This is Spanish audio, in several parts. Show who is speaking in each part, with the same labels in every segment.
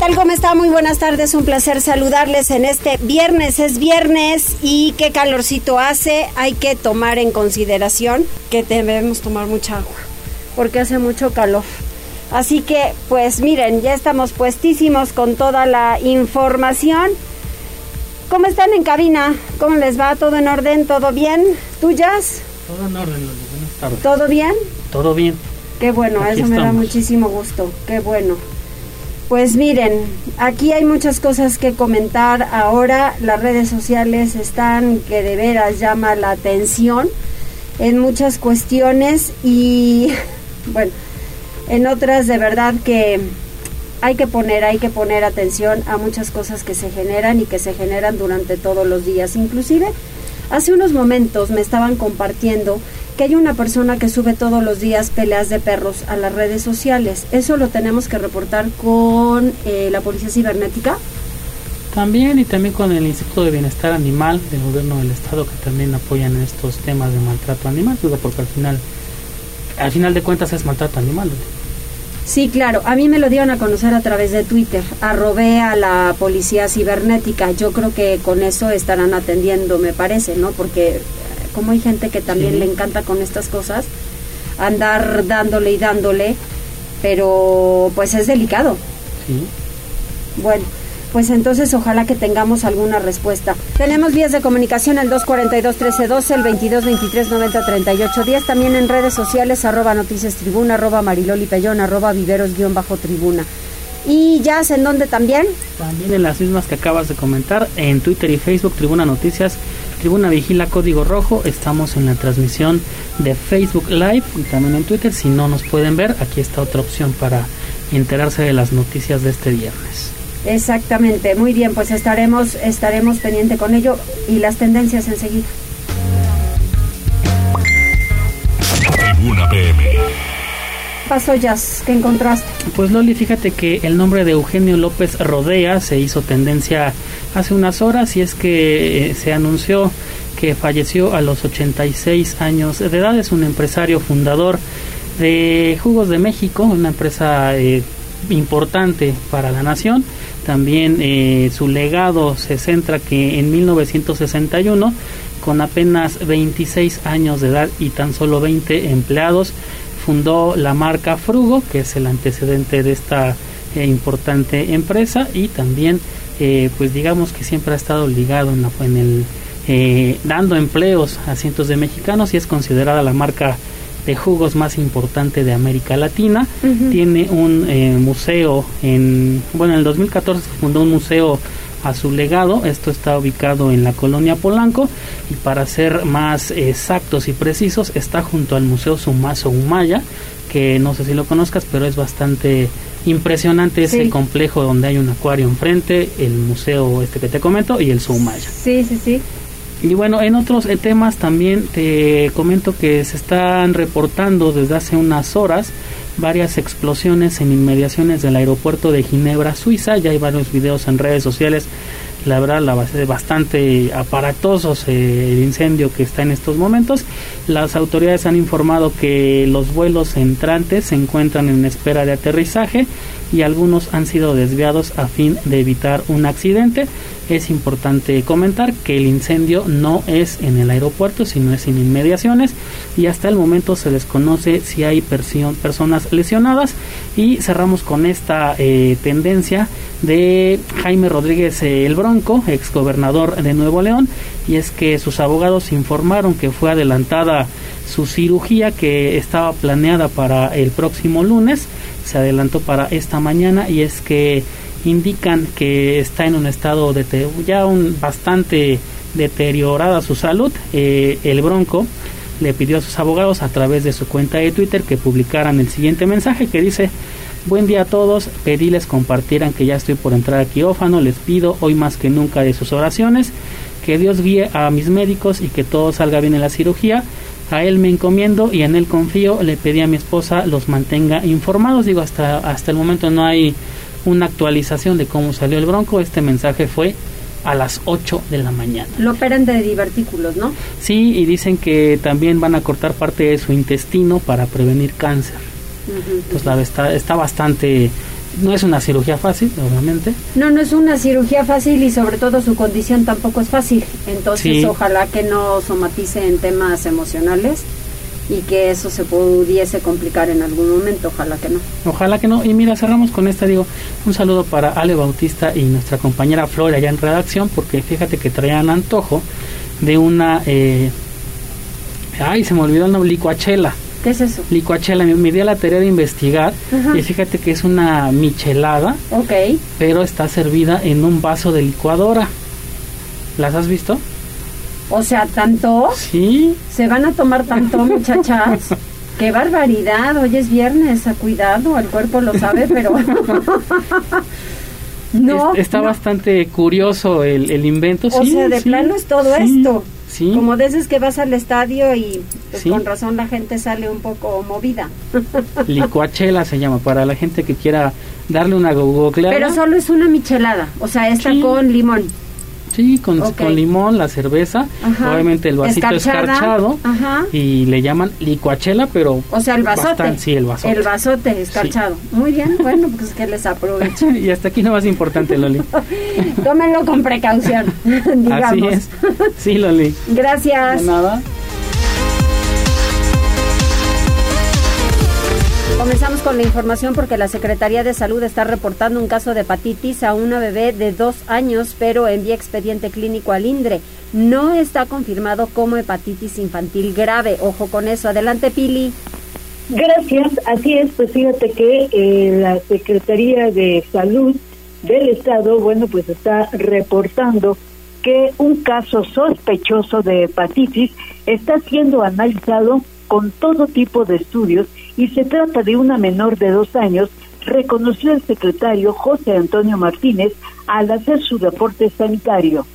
Speaker 1: Tal? ¿Cómo está? Muy buenas tardes. Un placer saludarles en este viernes. Es viernes y qué calorcito hace. Hay que tomar en consideración que debemos tomar mucha agua porque hace mucho calor. Así que, pues miren, ya estamos puestísimos con toda la información. ¿Cómo están en cabina? ¿Cómo les va? ¿Todo en orden? ¿Todo bien? ¿Tuyas?
Speaker 2: Todo en orden, Loli. Buenas tardes.
Speaker 1: ¿Todo bien?
Speaker 2: Todo bien.
Speaker 1: Qué bueno,
Speaker 2: Aquí
Speaker 1: eso me da muchísimo gusto, qué bueno. Pues miren, aquí hay muchas cosas que comentar ahora, las redes sociales están que de veras llama la atención en muchas cuestiones y bueno, en otras de verdad que hay que poner, hay que poner atención a muchas cosas que se generan y que se generan durante todos los días. Inclusive, hace unos momentos me estaban compartiendo que hay una persona que sube todos los días peleas de perros a las redes sociales. Eso lo tenemos que reportar con eh, la Policía Cibernética.
Speaker 2: También y también con el Instituto de Bienestar Animal del Gobierno del Estado que también apoyan estos temas de maltrato animal, digo, porque al final, al final de cuentas es maltrato animal.
Speaker 1: Sí, claro. A mí me lo dieron a conocer a través de Twitter. Arrobé a la policía cibernética. Yo creo que con eso estarán atendiendo, me parece, ¿no? Porque como hay gente que también
Speaker 2: Sí.
Speaker 1: le encanta con estas cosas, andar dándole y dándole, pero pues es delicado.
Speaker 2: Sí.
Speaker 1: Bueno, pues entonces ojalá que tengamos alguna respuesta. Tenemos vías de comunicación el 242-1312, el 2223-903810, también en redes sociales, arroba noticias tribuna, arroba mariloli pellón, arroba viveros guion bajo tribuna. Y ya en dónde también?
Speaker 2: También en las mismas que acabas de comentar, en Twitter y Facebook, Tribuna Noticias, Tribuna Vigila Código Rojo, estamos en la transmisión de Facebook Live y también en Twitter. Si no nos pueden ver, aquí está otra opción para enterarse de las noticias de este viernes.
Speaker 1: Exactamente, muy bien, pues estaremos, estaremos pendiente con ello y las tendencias enseguida.
Speaker 3: Tribuna PM.
Speaker 1: ¿Qué pasó, Jazz? ¿Qué encontraste?
Speaker 2: Pues Loli, fíjate que el nombre de Eugenio López Rodea se hizo tendencia hace unas horas y es que eh, se anunció que falleció a los 86 años de edad. Es un empresario fundador de Jugos de México, una empresa eh, importante para la nación. También eh, su legado se centra que en 1961, con apenas 26 años de edad y tan solo 20 empleados, fundó la marca Frugo, que es el antecedente de esta eh, importante empresa y también eh, pues digamos que siempre ha estado ligado en, la- en el eh, dando empleos a cientos de mexicanos y es considerada la marca de jugos más importante de América Latina. Tiene un eh, museo en, bueno, en el 2014 se fundó un museo a su legado. Esto está ubicado en la colonia Polanco y para ser más exactos y precisos está junto al Museo Sumazo Humaya, que no sé si lo conozcas, pero es bastante impresionante ese complejo donde hay un acuario enfrente, el museo este que te comento y el Sumaya.
Speaker 1: Sí, sí, sí.
Speaker 2: Y bueno, en otros eh, temas también te comento que se están reportando desde hace unas horas varias explosiones en inmediaciones del aeropuerto de Ginebra, Suiza. Ya hay varios videos en redes sociales. La verdad, la base bastante aparatosos el incendio que está en estos momentos. Las autoridades han informado que los vuelos entrantes se encuentran en espera de aterrizaje y algunos han sido desviados a fin de evitar un accidente. Es importante comentar que el incendio no es en el aeropuerto, sino es en inmediaciones y hasta el momento se desconoce si hay personas lesionadas y cerramos con esta eh, tendencia de Jaime Rodríguez eh, el Bronco, ex gobernador de Nuevo León, y es que sus abogados informaron que fue adelantada su cirugía que estaba planeada para el próximo lunes, se adelantó para esta mañana y es que indican que está en un estado de ya un bastante deteriorada su salud. Eh, el Bronco le pidió a sus abogados a través de su cuenta de Twitter que publicaran el siguiente mensaje que dice Buen día a todos, pedíles compartieran que ya estoy por entrar a quirófano, les pido hoy más que nunca de sus oraciones, que Dios guíe a mis médicos y que todo salga bien en la cirugía. A él me encomiendo y en él confío. Le pedí a mi esposa los mantenga informados. Digo, hasta, hasta el momento no hay una actualización de cómo salió el bronco. Este mensaje fue a las 8 de la mañana.
Speaker 1: Lo operan de divertículos, ¿no?
Speaker 2: Sí, y dicen que también van a cortar parte de su intestino para prevenir cáncer. Pues la está, está bastante no es una cirugía fácil, obviamente.
Speaker 1: No, no es una cirugía fácil y sobre todo su condición tampoco es fácil. Entonces, ojalá que no somatice en temas emocionales y que eso se pudiese complicar en algún momento, ojalá que no.
Speaker 2: Ojalá que no. Y mira, cerramos con esta, digo, un saludo para Ale Bautista y nuestra compañera Flora allá en redacción, porque fíjate que traían antojo de una... Eh, ay, se me olvidó el nombre, licuachela.
Speaker 1: ¿Qué es eso?
Speaker 2: Licuachela. Me, dio la tarea de investigar y fíjate que es una michelada.
Speaker 1: Ok.
Speaker 2: Pero está servida en un vaso de licuadora. ¿Las has visto?
Speaker 1: O sea, ¿tanto?
Speaker 2: Sí.
Speaker 1: ¿Se van a tomar tanto, muchachas? ¡Qué barbaridad! Hoy es viernes, a cuidado, el cuerpo lo sabe, pero...
Speaker 2: no. está bastante curioso el, el invento.
Speaker 1: O sea, de plano es todo esto. Como dices que vas al estadio y pues, con razón la gente sale un poco movida.
Speaker 2: Licuachela se llama, para la gente que quiera darle una googleada.
Speaker 1: Pero solo es una michelada, o sea, esta con limón.
Speaker 2: Sí, con, con limón, la cerveza, obviamente el vasito escarchado y le llaman licuachela, pero...
Speaker 1: O sea, el vasote.
Speaker 2: sí, el vasote.
Speaker 1: El vasote escarchado. Muy bien, bueno, pues que les aprovecho.
Speaker 2: y hasta aquí lo más importante, Loli.
Speaker 1: Tómenlo con precaución, digamos.
Speaker 2: Así es. Sí, Loli.
Speaker 1: Gracias.
Speaker 2: De nada.
Speaker 1: Comenzamos con la información porque la Secretaría de Salud está reportando un caso de hepatitis a una bebé de dos años, pero envía expediente clínico al INDRE. No está confirmado como hepatitis infantil grave. Ojo con eso. Adelante, Pili.
Speaker 4: Gracias. Así es, pues fíjate que eh, la Secretaría de Salud del Estado, bueno, pues está reportando que un caso sospechoso de hepatitis está siendo analizado con todo tipo de estudios y se trata de una menor de dos años, reconoció el secretario José Antonio Martínez al hacer su reporte sanitario.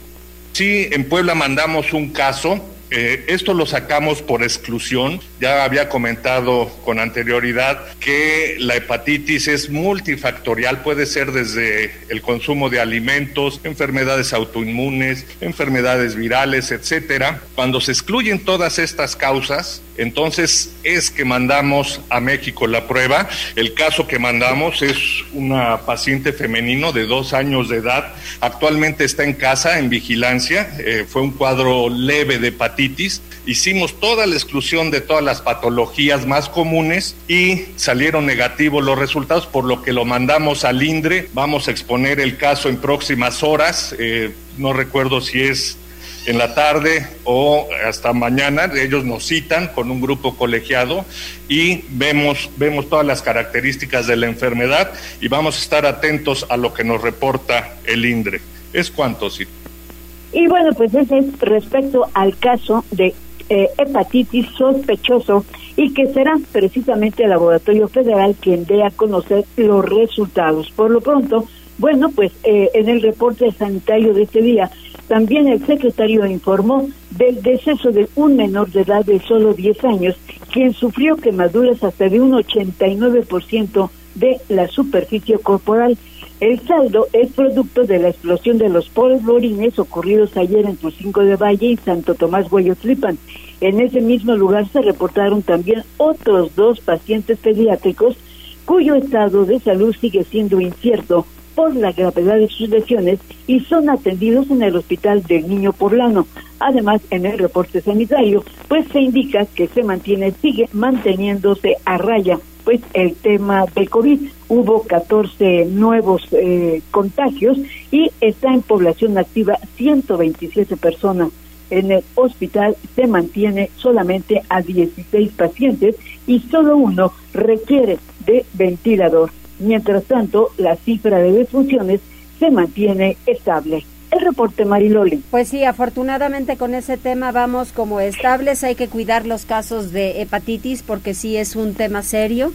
Speaker 5: Sí, en Puebla mandamos un caso eh, esto lo sacamos por exclusión. Ya había comentado con anterioridad que la hepatitis es multifactorial, puede ser desde el consumo de alimentos, enfermedades autoinmunes, enfermedades virales, etcétera. Cuando se excluyen todas estas causas, entonces es que mandamos a México la prueba. El caso que mandamos es una paciente femenino de dos años de edad. Actualmente está en casa, en vigilancia. Eh, fue un cuadro leve de hepatitis. Hicimos toda la exclusión de todas las patologías más comunes y salieron negativos los resultados, por lo que lo mandamos al INDRE. Vamos a exponer el caso en próximas horas. Eh, no recuerdo si es en la tarde o hasta mañana. Ellos nos citan con un grupo colegiado y vemos, vemos todas las características de la enfermedad y vamos a estar atentos a lo que nos reporta el INDRE. ¿Es cuánto, sí?
Speaker 4: Y bueno, pues ese es respecto al caso de eh, hepatitis sospechoso y que será precisamente el Laboratorio Federal quien dé a conocer los resultados. Por lo pronto, bueno, pues eh, en el reporte sanitario de este día también el secretario informó del deceso de un menor de edad de solo 10 años, quien sufrió quemaduras hasta de un 89% de la superficie corporal. El saldo es producto de la explosión de los polvorines ocurridos ayer en Tucinco de Valle y Santo Tomás Guayotlipan. En ese mismo lugar se reportaron también otros dos pacientes pediátricos cuyo estado de salud sigue siendo incierto por la gravedad de sus lesiones y son atendidos en el Hospital del Niño Porlano. Además, en el reporte sanitario, pues se indica que se mantiene, sigue manteniéndose a raya, pues el tema de COVID. Hubo 14 nuevos eh, contagios y está en población activa 127 personas. En el hospital se mantiene solamente a 16 pacientes y solo uno requiere de ventilador. Mientras tanto, la cifra de defunciones se mantiene estable. El reporte Mariloli.
Speaker 1: Pues sí, afortunadamente con ese tema vamos como estables. Hay que cuidar los casos de hepatitis porque sí es un tema serio.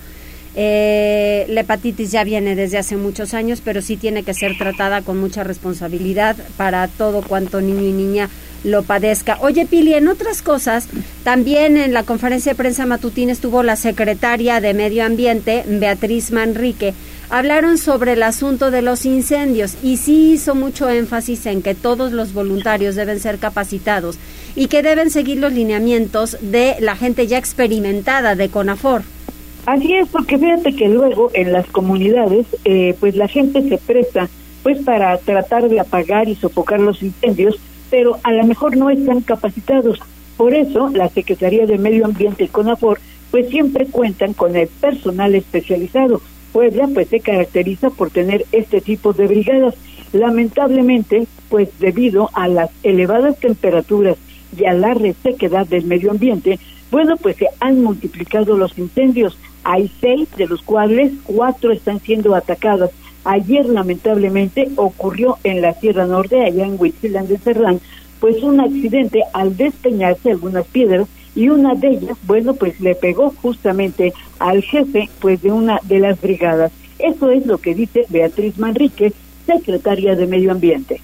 Speaker 1: Eh, la hepatitis ya viene desde hace muchos años, pero sí tiene que ser tratada con mucha responsabilidad para todo cuanto niño y niña lo padezca. Oye, Pili, en otras cosas, también en la conferencia de prensa matutina estuvo la secretaria de Medio Ambiente, Beatriz Manrique. Hablaron sobre el asunto de los incendios y sí hizo mucho énfasis en que todos los voluntarios deben ser capacitados y que deben seguir los lineamientos de la gente ya experimentada de CONAFOR.
Speaker 4: Así es, porque fíjate que luego en las comunidades, eh, pues la gente se presta pues para tratar de apagar y sofocar los incendios, pero a lo mejor no están capacitados. Por eso la Secretaría de Medio Ambiente y CONAFOR pues siempre cuentan con el personal especializado. Puebla pues se caracteriza por tener este tipo de brigadas. Lamentablemente, pues debido a las elevadas temperaturas y a la resequedad del medio ambiente, bueno, pues se han multiplicado los incendios. Hay seis, de los cuales cuatro están siendo atacadas. Ayer, lamentablemente, ocurrió en la Sierra Norte, allá en Huitzilán de Serrán, pues un accidente al despeñarse algunas piedras y una de ellas, bueno, pues le pegó justamente al jefe, pues de una de las brigadas. Eso es lo que dice Beatriz Manrique, secretaria de Medio Ambiente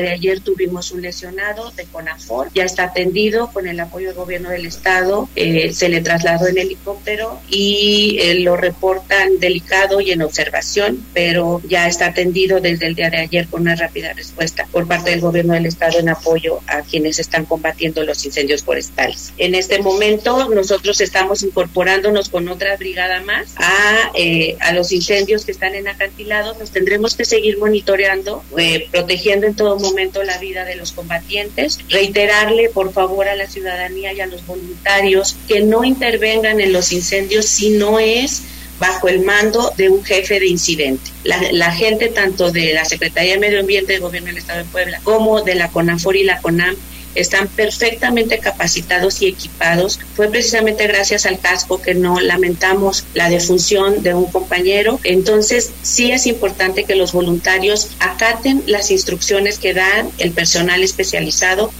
Speaker 6: de ayer tuvimos un lesionado de CONAFOR, ya está atendido con el apoyo del gobierno del estado, eh, se le trasladó en helicóptero y eh, lo reportan delicado y en observación, pero ya está atendido desde el día de ayer con una rápida respuesta por parte del gobierno del estado en apoyo a quienes están combatiendo los incendios forestales. En este momento nosotros estamos incorporándonos con otra brigada más a, eh, a los incendios que están en acantilados, nos tendremos que seguir monitoreando, protegiendo en todo momento la vida de los combatientes, reiterarle por favor a la ciudadanía y a los voluntarios que no intervengan en los incendios si no es bajo el mando de un jefe de incidente. La, gente tanto de la Secretaría de Medio Ambiente del Gobierno del Estado de Puebla como de la CONAFOR y la CONAM están perfectamente capacitados y equipados. Fue precisamente gracias al casco que no lamentamos la defunción de un compañero. Entonces, sí es importante que los voluntarios acaten las instrucciones que dan el personal especializado.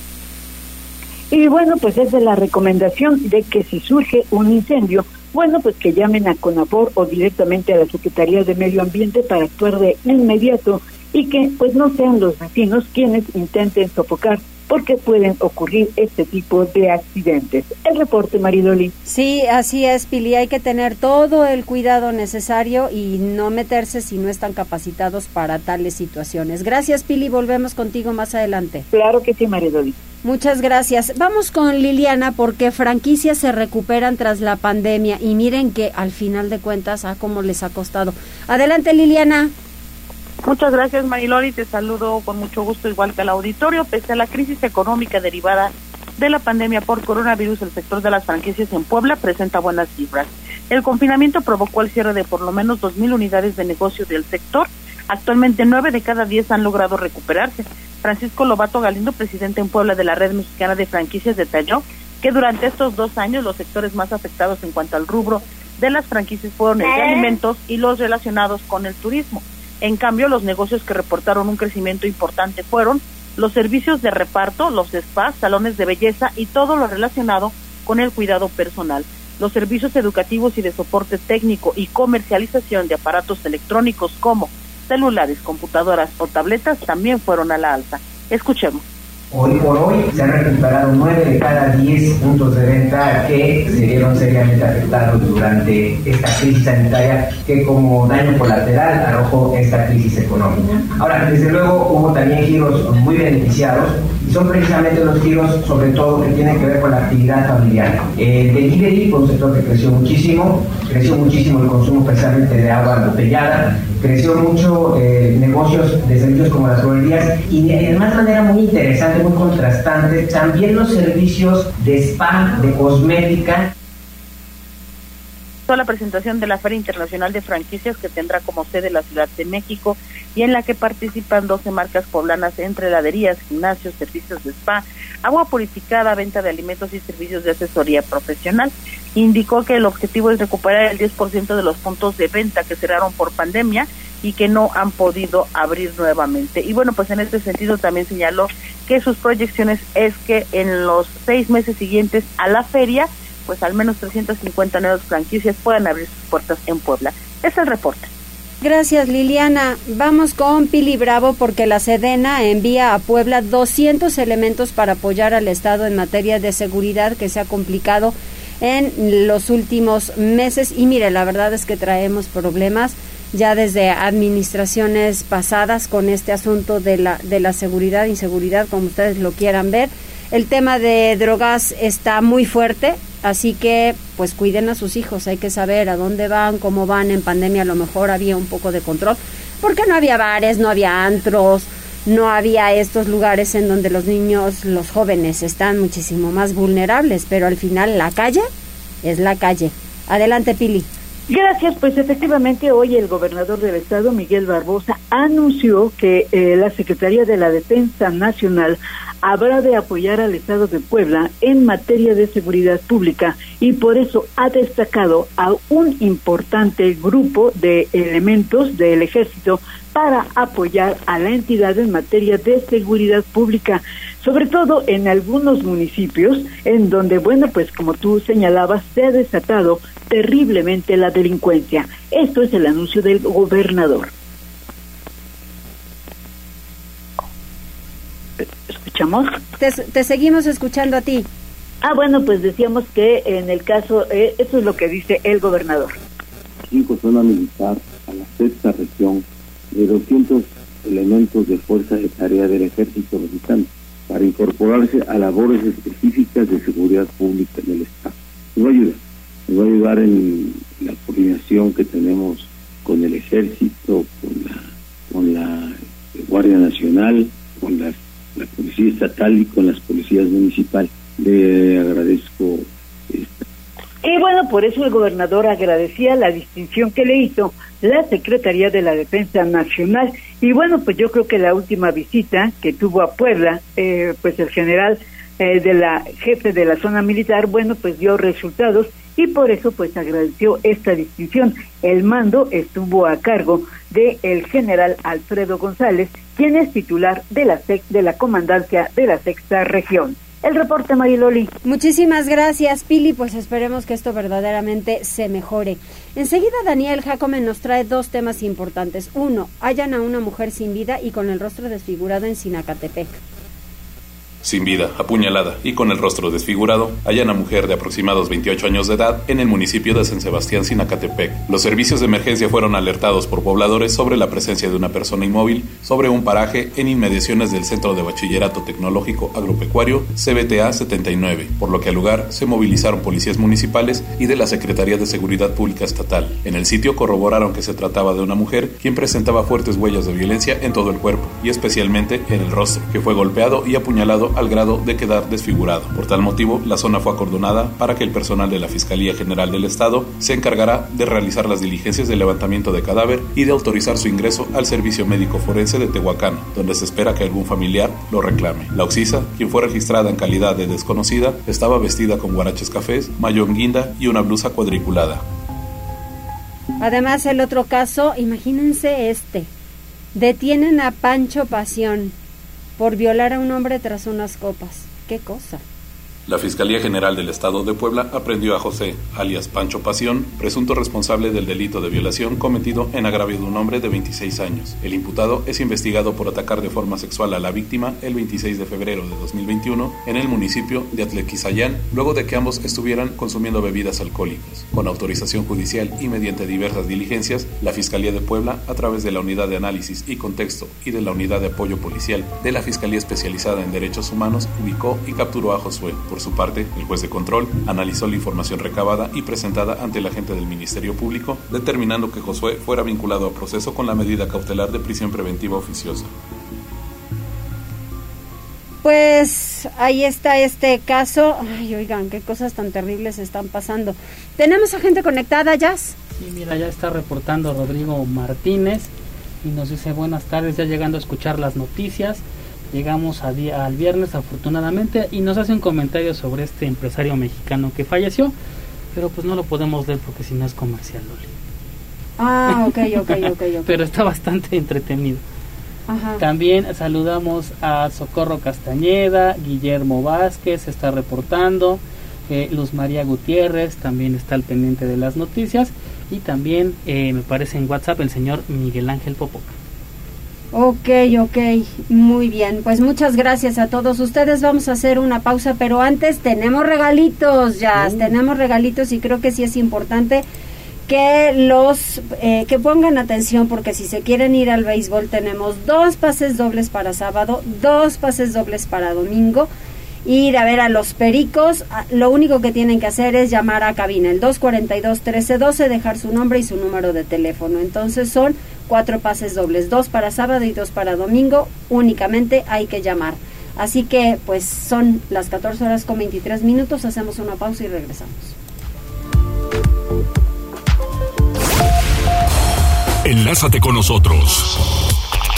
Speaker 4: Y bueno, pues es de la recomendación de que si surge un incendio, bueno, pues que llamen a CONAPOR o directamente a la Secretaría de Medio Ambiente para actuar de inmediato y que pues no sean los vecinos quienes intenten sofocar porque pueden ocurrir este tipo de accidentes. El reporte, Maridoli.
Speaker 1: Sí, así es, Pili. Hay que tener todo el cuidado necesario y no meterse si no están capacitados para tales situaciones. Gracias, Pili. Volvemos contigo más adelante.
Speaker 4: Claro que sí, Maridoli.
Speaker 1: Muchas gracias. Vamos con Liliana porque franquicias se recuperan tras la pandemia y miren que al final de cuentas, a ah, cómo les ha costado. Adelante, Liliana.
Speaker 7: Muchas gracias, Marilori. Te saludo con mucho gusto, igual que al auditorio. Pese a la crisis económica derivada de la pandemia por coronavirus, el sector de las franquicias en Puebla presenta buenas cifras. El confinamiento provocó el cierre de por lo menos 2.000 unidades de negocio del sector. Actualmente, nueve de cada diez han logrado recuperarse. Francisco Lobato Galindo, presidente en Puebla de la Red Mexicana de Franquicias, detalló que durante estos dos años los sectores más afectados en cuanto al rubro de las franquicias fueron el de ¿Eh? alimentos y los relacionados con el turismo. En cambio, los negocios que reportaron un crecimiento importante fueron los servicios de reparto, los spas, salones de belleza y todo lo relacionado con el cuidado personal. Los servicios educativos y de soporte técnico y comercialización de aparatos electrónicos como celulares, computadoras o tabletas también fueron a la alza. Escuchemos.
Speaker 8: Hoy por hoy se han recuperado 9 de cada 10 puntos de venta que se vieron seriamente afectados durante esta crisis sanitaria que como daño colateral arrojó esta crisis económica. Ahora, desde luego hubo también giros muy beneficiados y son precisamente los giros sobre todo que tienen que ver con la actividad familiar. El delivery fue un sector que creció muchísimo, creció muchísimo el consumo especialmente de agua embotellada, creció mucho eh, negocios de servicios como las florerías y de manera muy interesante, muy contrastante, también los servicios de spa, de cosmética
Speaker 7: la presentación de la Feria Internacional de Franquicias que tendrá como sede la Ciudad de México y en la que participan 12 marcas poblanas entre heladerías, gimnasios, servicios de spa, agua purificada, venta de alimentos y servicios de asesoría profesional. Indicó que el objetivo es recuperar el 10% de los puntos de venta que cerraron por pandemia y que no han podido abrir nuevamente. Y bueno, pues en este sentido también señaló que sus proyecciones es que en los seis meses siguientes a la feria pues al menos 350 nuevas franquicias puedan abrir sus puertas en Puebla. Es el reporte.
Speaker 1: Gracias Liliana. Vamos con Pili Bravo porque la Sedena envía a Puebla 200 elementos para apoyar al Estado en materia de seguridad que se ha complicado en los últimos meses y mire, la verdad es que traemos problemas ya desde administraciones pasadas con este asunto de la, de la seguridad, inseguridad, como ustedes lo quieran ver. El tema de drogas está muy fuerte, así que pues cuiden a sus hijos, hay que saber a dónde van, cómo van en pandemia, a lo mejor había un poco de control, porque no había bares, no había antros, no había estos lugares en donde los niños, los jóvenes están muchísimo más vulnerables, pero al final la calle es la calle. Adelante, Pili.
Speaker 4: Gracias, pues efectivamente hoy el gobernador del estado, Miguel Barbosa, anunció que eh, la Secretaría de la Defensa Nacional habrá de apoyar al estado de Puebla en materia de seguridad pública y por eso ha destacado a un importante grupo de elementos del ejército para apoyar a la entidad en materia de seguridad pública, sobre todo en algunos municipios en donde, bueno, pues como tú señalabas, se ha desatado terriblemente la delincuencia. Esto es el anuncio del gobernador. ¿Escuchamos?
Speaker 1: Te, seguimos escuchando a ti.
Speaker 4: Ah, bueno, pues decíamos que en el caso, eh, eso es lo que dice el gobernador.
Speaker 9: Cinco zona militar a la sexta región de 200 elementos de fuerza de tarea del ejército mexicano para incorporarse a labores específicas de seguridad pública en el Estado. Nos va a ayudar, nos va a ayudar en la coordinación que tenemos con el ejército, con la, con la Guardia Nacional, con la, la Policía Estatal y con las policías municipales. Le agradezco esta
Speaker 4: y bueno, por eso el gobernador agradecía la distinción que le hizo la Secretaría de la Defensa Nacional. Y bueno, pues yo creo que la última visita que tuvo a Puebla, eh, pues el general eh, de la jefe de la zona militar, bueno, pues dio resultados y por eso pues agradeció esta distinción. El mando estuvo a cargo de el general Alfredo González, quien es titular de la SEC de la comandancia de la sexta región. El reporte, Mariloli.
Speaker 1: Muchísimas gracias, Pili. Pues esperemos que esto verdaderamente se mejore. Enseguida, Daniel Jacome nos trae dos temas importantes. Uno, hallan a una mujer sin vida y con el rostro desfigurado en Sinacatepec
Speaker 10: sin vida, apuñalada y con el rostro desfigurado, hallan a mujer de aproximados 28 años de edad en el municipio de San Sebastián, Sinacatepec. Los servicios de emergencia fueron alertados por pobladores sobre la presencia de una persona inmóvil sobre un paraje en inmediaciones del Centro de Bachillerato Tecnológico Agropecuario CBTA 79, por lo que al lugar se movilizaron policías municipales y de la Secretaría de Seguridad Pública Estatal. En el sitio corroboraron que se trataba de una mujer quien presentaba fuertes huellas de violencia en todo el cuerpo y especialmente en el rostro, que fue golpeado y apuñalado al grado de quedar desfigurado. Por tal motivo, la zona fue acordonada para que el personal de la Fiscalía General del Estado se encargará de realizar las diligencias de levantamiento de cadáver y de autorizar su ingreso al Servicio Médico Forense de Tehuacán, donde se espera que algún familiar lo reclame. La Oxisa, quien fue registrada en calidad de desconocida, estaba vestida con guaraches cafés, mayón guinda y una blusa cuadriculada.
Speaker 1: Además, el otro caso, imagínense este. Detienen a Pancho Pasión, por violar a un hombre tras unas copas. ¿Qué cosa?
Speaker 10: La Fiscalía General del Estado de Puebla aprendió a José, alias Pancho Pasión, presunto responsable del delito de violación cometido en agravio de un hombre de 26 años. El imputado es investigado por atacar de forma sexual a la víctima el 26 de febrero de 2021 en el municipio de Atlequizayán, luego de que ambos estuvieran consumiendo bebidas alcohólicas. Con autorización judicial y mediante diversas diligencias, la Fiscalía de Puebla, a través de la Unidad de Análisis y Contexto y de la Unidad de Apoyo Policial de la Fiscalía Especializada en Derechos Humanos, ubicó y capturó a Josué por su parte, el juez de control analizó la información recabada y presentada ante el agente del Ministerio Público, determinando que Josué fuera vinculado a proceso con la medida cautelar de prisión preventiva oficiosa.
Speaker 1: Pues ahí está este caso. Ay, oigan, qué cosas tan terribles están pasando. ¿Tenemos a gente conectada, Jazz?
Speaker 2: Sí, mira, ya está reportando Rodrigo Martínez y nos dice buenas tardes, ya llegando a escuchar las noticias. Llegamos a día, al viernes afortunadamente y nos hace un comentario sobre este empresario mexicano que falleció, pero pues no lo podemos ver porque si no es comercial, Loli.
Speaker 1: Ah, ok, ok, ok.
Speaker 2: pero está bastante entretenido. También saludamos a Socorro Castañeda, Guillermo Vázquez está reportando, eh, Luz María Gutiérrez también está al pendiente de las noticias y también eh, me parece en WhatsApp el señor Miguel Ángel Popoca.
Speaker 1: Ok, ok, muy bien. Pues muchas gracias a todos ustedes. Vamos a hacer una pausa, pero antes tenemos regalitos, ya, uh. tenemos regalitos y creo que sí es importante que los eh, que pongan atención porque si se quieren ir al béisbol tenemos dos pases dobles para sábado, dos pases dobles para domingo ir a ver a los pericos, ah, lo único que tienen que hacer es llamar a cabina, el 242-1312, dejar su nombre y su número de teléfono. Entonces son cuatro pases dobles, dos para sábado y dos para domingo, únicamente hay que llamar. Así que pues son las 14 horas con 23 minutos, hacemos una pausa y regresamos.
Speaker 3: Enlázate con nosotros.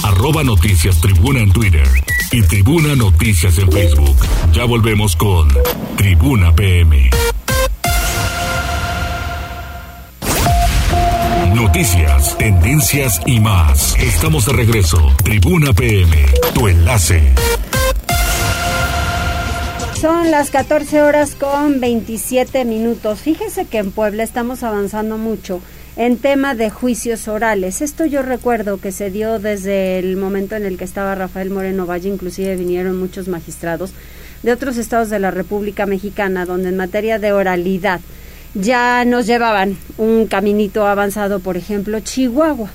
Speaker 3: Arroba Noticias Tribuna en Twitter y Tribuna Noticias en Facebook. Ya volvemos con Tribuna PM. Noticias, tendencias y más. Estamos de regreso. Tribuna PM, tu enlace.
Speaker 1: Son las 14 horas con 27 minutos. Fíjese que en Puebla estamos avanzando mucho en tema de juicios orales. Esto yo recuerdo que se dio desde el momento en el que estaba Rafael Moreno Valle, inclusive vinieron muchos magistrados de otros estados de la República Mexicana, donde en materia de oralidad ya nos llevaban un caminito avanzado, por ejemplo, Chihuahua.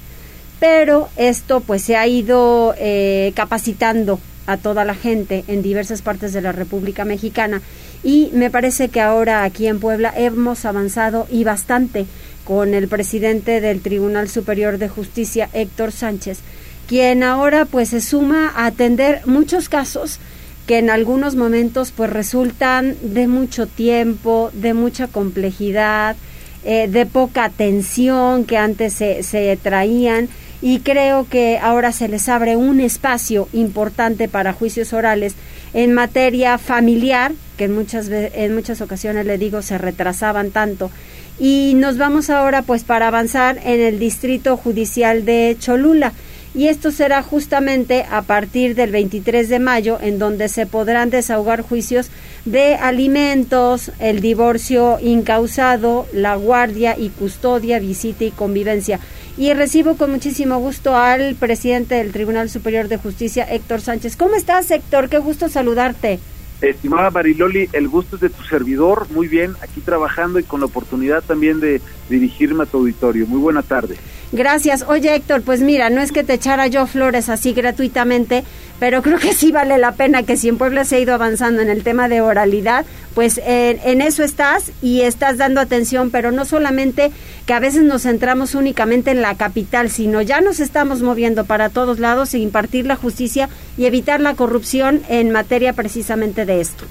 Speaker 1: Pero esto pues se ha ido eh, capacitando a toda la gente en diversas partes de la República Mexicana y me parece que ahora aquí en Puebla hemos avanzado y bastante con el presidente del Tribunal Superior de Justicia, Héctor Sánchez, quien ahora pues se suma a atender muchos casos que en algunos momentos pues resultan de mucho tiempo, de mucha complejidad, eh, de poca atención que antes se, se traían y creo que ahora se les abre un espacio importante para juicios orales en materia familiar, que en muchas, en muchas ocasiones le digo se retrasaban tanto y nos vamos ahora pues para avanzar en el Distrito Judicial de Cholula. Y esto será justamente a partir del 23 de mayo, en donde se podrán desahogar juicios de alimentos, el divorcio incausado, la guardia y custodia, visita y convivencia. Y recibo con muchísimo gusto al presidente del Tribunal Superior de Justicia, Héctor Sánchez. ¿Cómo estás, Héctor? Qué gusto saludarte.
Speaker 11: Estimada Mariloli, el gusto es de tu servidor, muy bien, aquí trabajando y con la oportunidad también de dirigirme a tu auditorio. Muy buena tarde.
Speaker 1: Gracias. Oye, Héctor, pues mira, no es que te echara yo flores así gratuitamente, pero creo que sí vale la pena que si en Puebla se ha ido avanzando en el tema de oralidad, pues en eso estás y estás dando atención, pero no solamente que a veces nos centramos únicamente en la capital, sino ya nos estamos moviendo para todos lados e impartir la justicia y evitar la corrupción en materia precisamente de esto.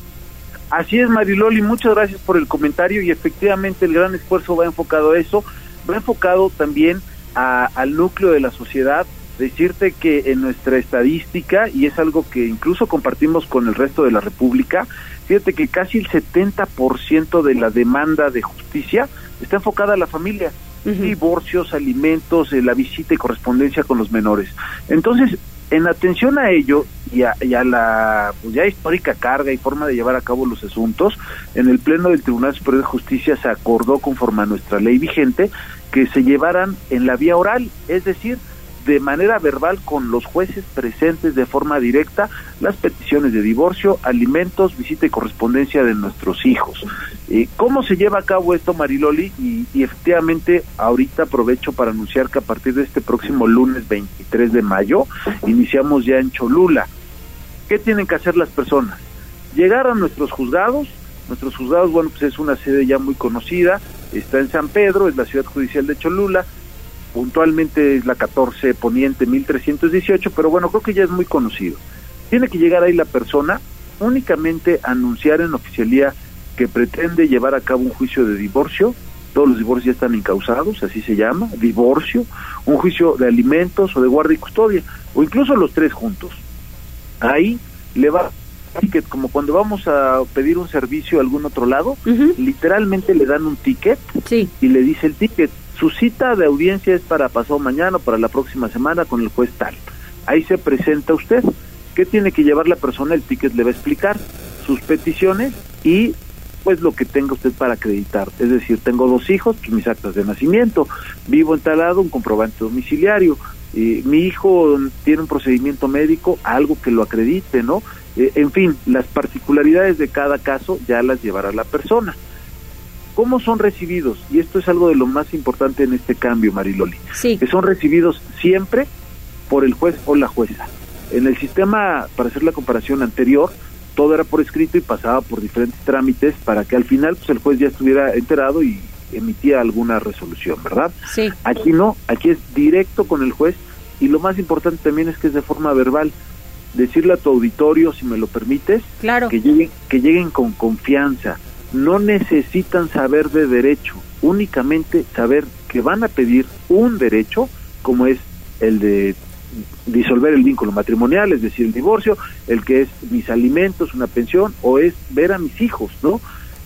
Speaker 11: Así es, Mariloli, muchas gracias por el comentario y efectivamente el gran esfuerzo va enfocado a eso, va enfocado también al núcleo de la sociedad, decirte que en nuestra estadística, y es algo que incluso compartimos con el resto de la República, fíjate que casi el 70% de la demanda de justicia está enfocada a la familia. Divorcios, alimentos, eh, la visita y correspondencia con los menores. Entonces, en atención a ello y a, la pues, ya histórica carga y forma de llevar a cabo los asuntos, en el Pleno del Tribunal Superior de Justicia se acordó conforme a nuestra ley vigente que se llevaran en la vía oral, es decir, de manera verbal con los jueces presentes de forma directa las peticiones de divorcio, alimentos, visita y correspondencia de nuestros hijos. Eh, ¿Cómo se lleva a cabo esto, Mariloli? Y, y, efectivamente, ahorita aprovecho para anunciar que a partir de este próximo lunes 23 de mayo, iniciamos ya en Cholula. ¿Qué tienen que hacer las personas? Llegar a nuestros juzgados, nuestros juzgados, bueno, pues es una sede ya muy conocida, está en San Pedro, es la ciudad judicial de Cholula, puntualmente es la 14 Poniente 1318, pero bueno, creo que ya es muy conocido. Tiene que llegar ahí la persona, únicamente anunciar en oficialía que pretende llevar a cabo un juicio de divorcio, todos los divorcios ya están incausados, así se llama, divorcio, un juicio de alimentos o de guardia y custodia, o incluso los tres juntos. Ahí le va ticket, como cuando vamos a pedir un servicio a algún otro lado, literalmente le dan un ticket y le dice el ticket, su cita de audiencia es para pasado mañana o para la próxima semana con el juez tal. Ahí se presenta usted. ¿Qué tiene que llevar la persona? El ticket le va a explicar sus peticiones y pues lo que tenga usted para acreditar. Es decir, tengo dos hijos, pues, mis actas de nacimiento, vivo en tal lado, un comprobante domiciliario, eh, mi hijo tiene un procedimiento médico, algo que lo acredite, ¿no? Eh, en fin, las particularidades de cada caso ya las llevará la persona. ¿Cómo son recibidos? Y esto es algo de lo más importante en este cambio, Mariloli.
Speaker 1: Sí.
Speaker 11: Que son recibidos siempre por el juez o la jueza. En el sistema, para hacer la comparación anterior, todo era por escrito y pasaba por diferentes trámites para que al final pues, el juez ya estuviera enterado y emitía alguna resolución, ¿verdad?
Speaker 1: Sí.
Speaker 11: Aquí no, aquí es directo con el juez y lo más importante también es que es de forma verbal. Decirle a tu auditorio, si me lo permites,
Speaker 1: Claro.
Speaker 11: que lleguen, que lleguen con confianza. No necesitan saber de derecho, únicamente saber que van a pedir un derecho, como es el de disolver el vínculo matrimonial, es decir, el divorcio, el que es mis alimentos, una pensión, o es ver a mis hijos, ¿no?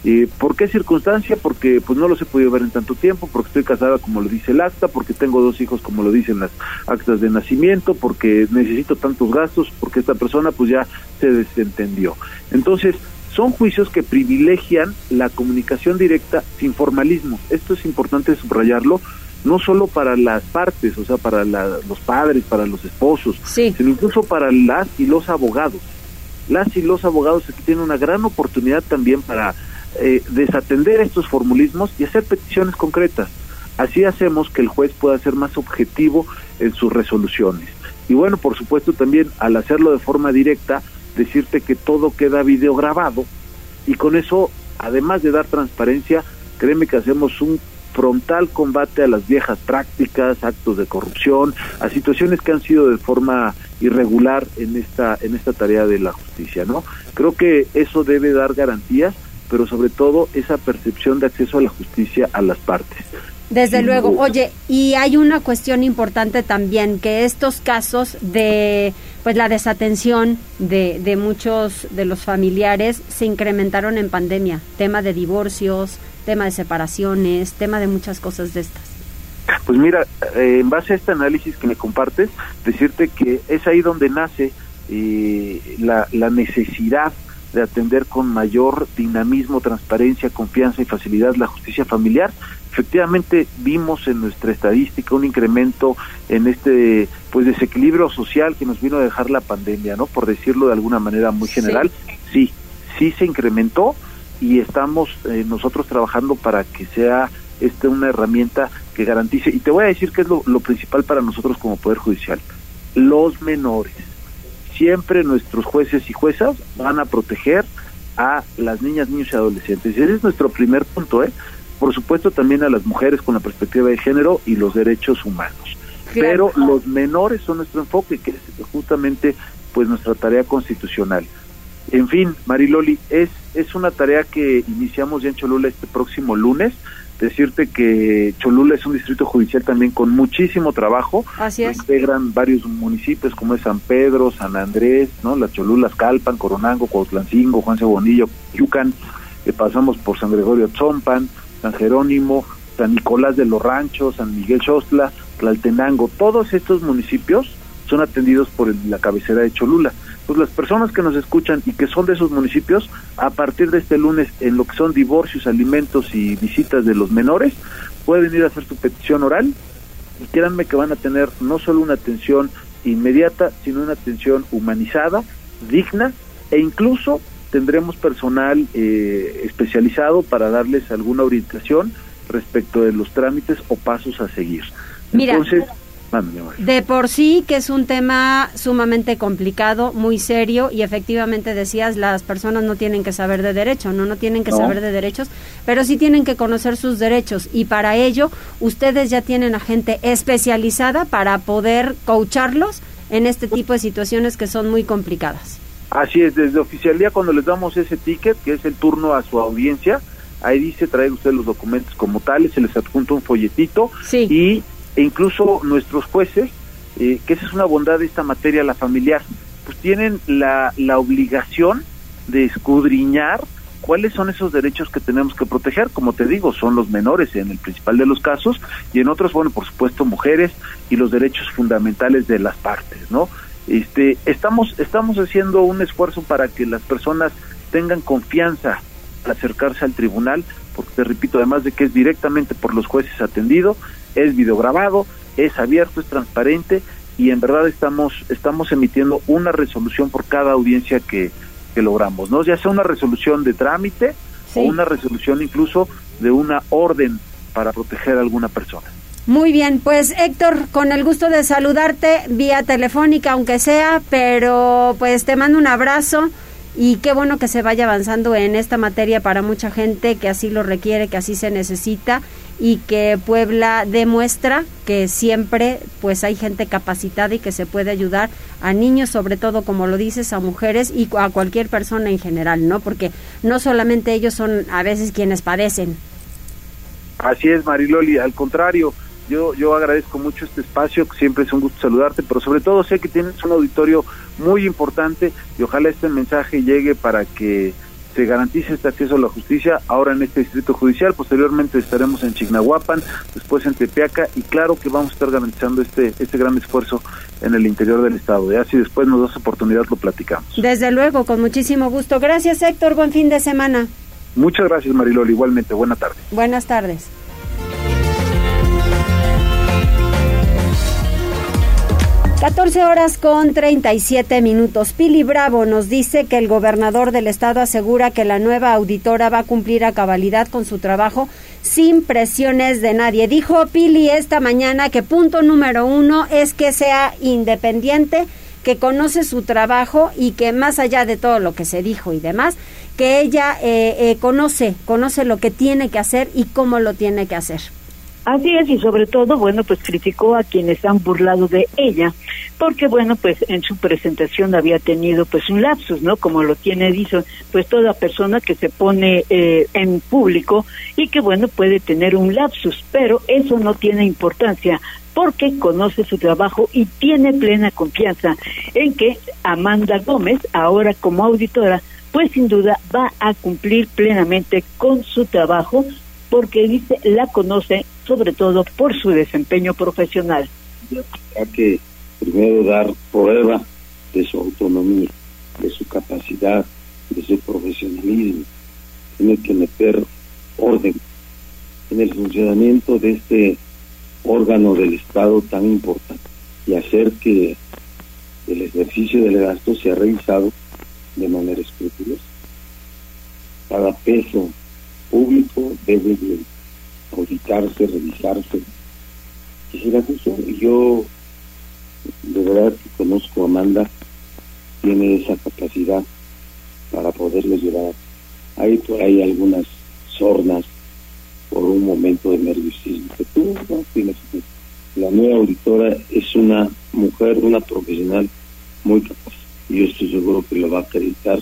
Speaker 11: Eh, ¿Por qué circunstancia? Porque pues no los he podido ver en tanto tiempo, porque estoy casada como lo dice el acta, porque tengo dos hijos como lo dicen las actas de nacimiento, porque necesito tantos gastos, porque esta persona pues ya se desentendió. Entonces, son juicios que privilegian la comunicación directa sin formalismo. Esto es importante subrayarlo, no solo para las partes, o sea, para la- los padres, para los esposos,
Speaker 1: Sí.
Speaker 11: sino incluso para las y los abogados. Las y los abogados aquí tienen una gran oportunidad también para eh, desatender estos formulismos y hacer peticiones concretas. Así hacemos que el juez pueda ser más objetivo en sus resoluciones. Y bueno, por supuesto también al hacerlo de forma directa, decirte que todo queda videograbado y con eso, además de dar transparencia, créeme que hacemos un frontal combate a las viejas prácticas, actos de corrupción, a situaciones que han sido de forma irregular en esta en esta tarea de la justicia, ¿no? Creo que eso debe dar garantías, pero sobre todo esa percepción de acceso a la justicia a las partes.
Speaker 1: Desde luego. Oye, y hay una cuestión importante también, que estos casos de pues la desatención de, de muchos de los familiares se incrementaron en pandemia. Tema de divorcios, tema de separaciones, tema de muchas cosas de estas.
Speaker 11: Pues mira, eh, en base a este análisis que me compartes, decirte que es ahí donde nace eh, la, la necesidad de atender con mayor dinamismo, transparencia, confianza y facilidad la justicia familiar. Efectivamente, vimos en nuestra estadística un incremento en este pues desequilibrio social que nos vino a dejar la pandemia, ¿no? Por decirlo de alguna manera muy general. Sí, sí se incrementó y estamos eh, nosotros trabajando para que sea esta una herramienta que garantice, y te voy a decir que es lo, lo principal para nosotros como Poder Judicial, los menores. Siempre nuestros jueces y juezas van a proteger a las niñas, niños y adolescentes. Ese es nuestro primer punto, ¿eh? Por supuesto también a las mujeres con la perspectiva de género y los derechos humanos.
Speaker 1: Claro.
Speaker 11: Pero los menores son nuestro enfoque, que es justamente pues nuestra tarea constitucional. En fin, Mariloli, es, es una tarea que iniciamos ya en Cholula este próximo lunes. Decirte que Cholula es un distrito judicial también con muchísimo trabajo.
Speaker 1: Así es.
Speaker 11: integran varios municipios como es San Pedro, San Andrés, ¿no? Las Cholulas, Calpan, Coronango, Cuautlancingo, Juan Cebonillo, Yucan. Eh, pasamos por San Gregorio Tzompan, San Jerónimo, San Nicolás de los Ranchos, San Miguel Xostla, Tlaltenango. Todos estos municipios son atendidos por el- la cabecera de Cholula. Pues las personas que nos escuchan y que son de esos municipios, a partir de este lunes, en lo que son divorcios, alimentos y visitas de los menores, pueden ir a hacer su petición oral y créanme que van a tener no solo una atención inmediata, sino una atención humanizada, digna e incluso tendremos personal eh, especializado para darles alguna orientación respecto de los trámites o pasos a seguir.
Speaker 1: Mira.
Speaker 11: Entonces.
Speaker 1: De por sí que es un tema sumamente complicado, muy serio y efectivamente decías, las personas no tienen que saber de derecho, no, no tienen que
Speaker 11: No.
Speaker 1: saber de derechos, pero sí tienen que conocer sus derechos y para ello ustedes ya tienen a gente especializada para poder coacharlos en este tipo de situaciones que son muy complicadas.
Speaker 11: Así es, desde oficialía cuando les damos ese ticket, que es el turno a su audiencia, ahí dice traer usted los documentos como tales, se les adjunta un folletito
Speaker 1: Sí.
Speaker 11: y e incluso nuestros jueces, eh, que esa es una bondad de esta materia, la familiar, pues tienen la, la obligación de escudriñar cuáles son esos derechos que tenemos que proteger, como te digo, son los menores en el principal de los casos y en otros, bueno, por supuesto, mujeres y los derechos fundamentales de las partes, ¿no? Este, estamos, estamos haciendo un esfuerzo para que las personas tengan confianza acercarse al tribunal, porque te repito, además de que es directamente por los jueces atendido, es videograbado, es abierto, es transparente y en verdad estamos, estamos emitiendo una resolución por cada audiencia que, que logramos, ¿no? Ya sea una resolución de trámite o una resolución incluso de una orden para proteger a alguna persona.
Speaker 1: Muy bien, pues Héctor, con el gusto de saludarte vía telefónica, aunque sea, pero pues te mando un abrazo y qué bueno que se vaya avanzando en esta materia para mucha gente que así lo requiere, que así se necesita y que Puebla demuestra que siempre pues hay gente capacitada y que se puede ayudar a niños, sobre todo como lo dices, a mujeres y a cualquier persona en general, ¿no? Porque no solamente ellos son a veces quienes padecen.
Speaker 11: Así es, Mariloli, al contrario, yo, yo agradezco mucho este espacio, siempre es un gusto saludarte, pero sobre todo sé que tienes un auditorio muy importante y ojalá este mensaje llegue para que se garantice este acceso a la justicia ahora en este distrito judicial, posteriormente estaremos en Chignahuapan, después en Tepeaca y claro que vamos a estar garantizando este este gran esfuerzo en el interior del estado. Ya si después nos das oportunidad lo platicamos.
Speaker 1: Desde luego, con muchísimo gusto. Gracias Héctor, buen fin de semana.
Speaker 11: Muchas gracias Marilol, igualmente, buena tarde.
Speaker 1: Buenas tardes. 14 horas con 37 minutos. Pili Bravo nos dice que el gobernador del estado asegura que la nueva auditora va a cumplir a cabalidad con su trabajo sin presiones de nadie. Dijo Pili esta mañana que punto número uno es que sea independiente, que conoce su trabajo y que más allá de todo lo que se dijo y demás, que ella eh, eh, conoce, conoce lo que tiene que hacer y cómo lo tiene que hacer.
Speaker 4: Así es, y sobre todo, bueno, pues criticó a quienes han burlado de ella, porque bueno, pues en su presentación había tenido pues un lapsus, ¿no? Como lo tiene, dicho, pues toda persona que se pone eh, en público y que bueno, puede tener un lapsus, pero eso no tiene importancia porque conoce su trabajo y tiene plena confianza en que Amanda Gómez, ahora como auditora, pues sin duda va a cumplir plenamente con su trabajo porque dice la conoce sobre todo por su desempeño profesional.
Speaker 9: Hay que primero dar prueba de su autonomía, de su capacidad, de su profesionalismo. Tiene que meter orden en el funcionamiento de este órgano del Estado tan importante y hacer que el ejercicio del gasto sea revisado de manera escrupulosa. Cada peso público debe de auditarse, revisarse. Y yo de verdad que conozco a Amanda, tiene esa capacidad para poderle llevar. Hay por ahí algunas sornas por un momento de nerviosismo que tú. La nueva auditora es una mujer, una profesional muy capaz. Y yo estoy seguro que lo va a acreditar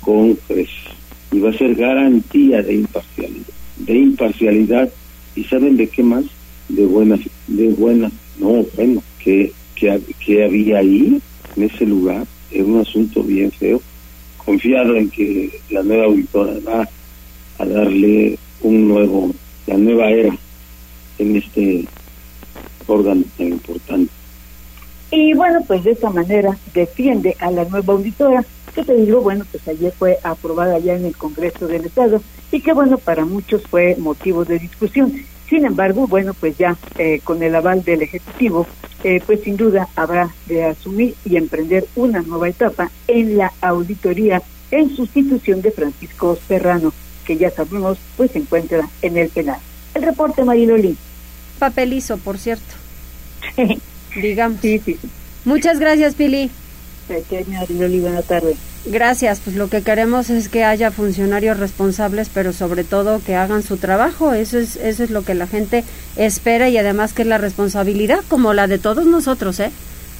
Speaker 9: con creces y va a ser garantía de imparcialidad, de imparcialidad y saben de qué más, de buena, de buena, no, bueno, que, que, que había ahí, en ese lugar, es un asunto bien feo, confiado en que la nueva auditora va a darle un nuevo, la nueva era en este órgano tan importante.
Speaker 4: Y bueno, pues de esta manera defiende a la nueva auditora que te digo, bueno, pues ayer fue aprobada ya en el Congreso del Estado y que bueno, para muchos fue motivo de discusión. Sin embargo, bueno, pues ya eh, con el aval del Ejecutivo, eh, pues sin duda habrá de asumir y emprender una nueva etapa en la auditoría en sustitución de Francisco Serrano, que ya sabemos, pues se encuentra en el penal. El reporte, Mariloli.
Speaker 1: Papelizo, por cierto. Digamos. Sí, sí. Muchas gracias, Pili.
Speaker 4: Buenas tardes.
Speaker 1: Gracias, pues lo que queremos es que haya funcionarios responsables, pero sobre todo que hagan su trabajo. Eso es, eso es lo que la gente espera y además que es la responsabilidad, como la de todos nosotros, ¿eh?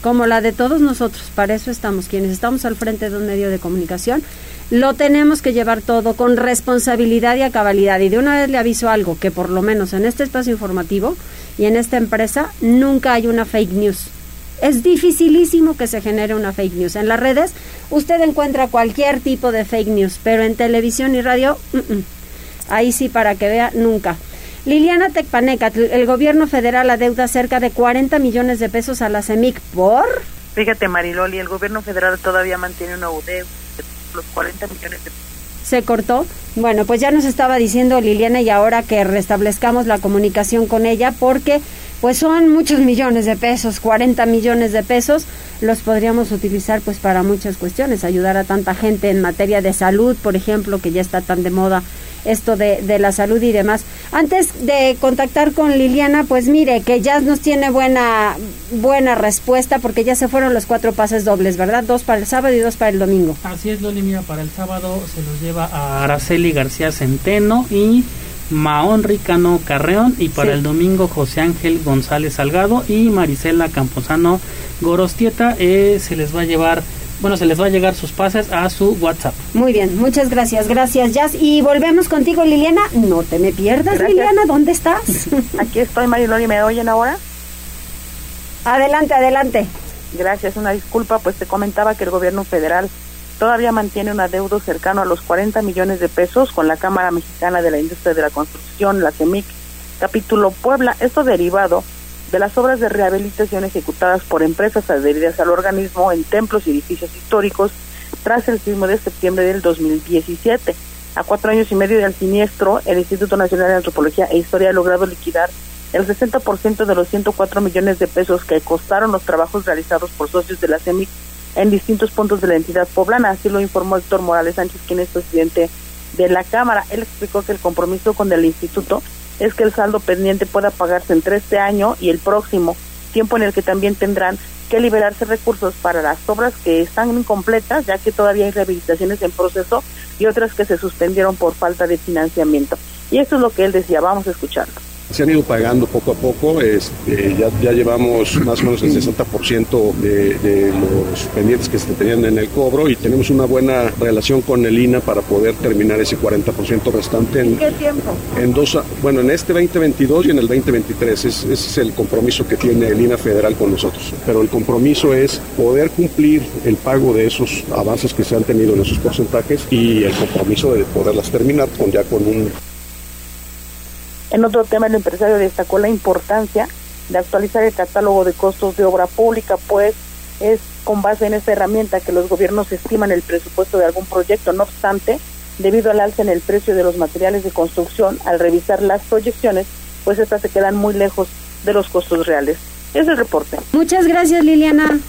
Speaker 1: Como la de todos nosotros. Para eso estamos, quienes estamos al frente de un medio de comunicación. Lo tenemos que llevar todo con responsabilidad y a cabalidad. Y de una vez le aviso algo, que por lo menos en este espacio informativo y en esta empresa nunca hay una fake news es dificilísimo que se genere una fake news. En las redes usted encuentra cualquier tipo de fake news, pero en televisión y radio, ahí sí para que vea, nunca. Liliana Tecpaneca, el gobierno federal adeuda cerca de 40 millones de pesos a la CEMIC por...
Speaker 7: Fíjate Mariloli, el gobierno federal todavía mantiene una deuda de los 40 millones de pesos
Speaker 1: Se cortó. Bueno, pues ya nos estaba diciendo Liliana y ahora que restablezcamos la comunicación con ella porque pues son muchos millones de pesos, 40 millones de pesos, los podríamos utilizar pues para muchas cuestiones, ayudar a tanta gente en materia de salud, por ejemplo, que ya está tan de moda esto de, de la salud y demás. Antes de contactar con Liliana, pues mire que ya nos tiene buena buena respuesta porque ya se fueron los cuatro pases dobles, ¿verdad? Dos para el sábado y dos para el domingo.
Speaker 2: Así es, Loli, mira, para el sábado se los lleva a Araceli García Centeno y Maón Ricano Carreón y para el domingo José Ángel González Salgado y Marisela Camposano Gorostieta eh, se les va a llevar bueno, se les va a llegar sus pases a su WhatsApp.
Speaker 1: Muy bien, muchas gracias, gracias Jazz. Y volvemos contigo Liliana, no te me pierdas Liliana, ¿dónde estás?
Speaker 7: Aquí estoy Marilón me oyen ahora.
Speaker 1: Adelante, adelante.
Speaker 7: Gracias, una disculpa, pues te comentaba que el gobierno federal todavía mantiene un adeudo cercano a los 40 millones de pesos con la Cámara Mexicana de la Industria de la Construcción, la CEMIC, capítulo Puebla, esto derivado de las obras de rehabilitación ejecutadas por empresas adheridas al organismo en templos y edificios históricos tras el sismo de septiembre del 2017. A cuatro años y medio del siniestro, el Instituto Nacional de Antropología e Historia ha logrado liquidar el 60% de los 104 millones de pesos que costaron los trabajos realizados por socios de la CEMIC en distintos puntos de la entidad poblana. Así lo informó Héctor Morales Sánchez, quien es presidente de la Cámara. Él explicó que el compromiso con el instituto es que el saldo pendiente pueda pagarse entre este año y el próximo, tiempo en el que también tendrán que liberarse recursos para las obras que están incompletas, ya que todavía hay rehabilitaciones en proceso y otras que se suspendieron por falta de financiamiento. Y eso es lo que él decía, vamos a escucharlo
Speaker 12: se han ido pagando poco a poco, este, ya, ya, llevamos más o menos el 60% de, de, los pendientes que se tenían en el cobro y tenemos una buena relación con el INA para poder terminar ese 40% restante.
Speaker 7: En, qué tiempo?
Speaker 12: En dos, bueno, en este 2022 y en el 2023, ese es el compromiso que tiene el INA federal con nosotros. Pero el compromiso es poder cumplir el pago de esos avances que se han tenido en esos porcentajes y el compromiso de poderlas terminar con ya con un
Speaker 7: en otro tema, el empresario destacó la importancia de actualizar el catálogo de costos de obra pública, pues es con base en esta herramienta que los gobiernos estiman el presupuesto de algún proyecto. No obstante, debido al alza en el precio de los materiales de construcción, al revisar las proyecciones, pues estas se quedan muy lejos de los costos reales. Es el reporte.
Speaker 1: Muchas gracias, Liliana.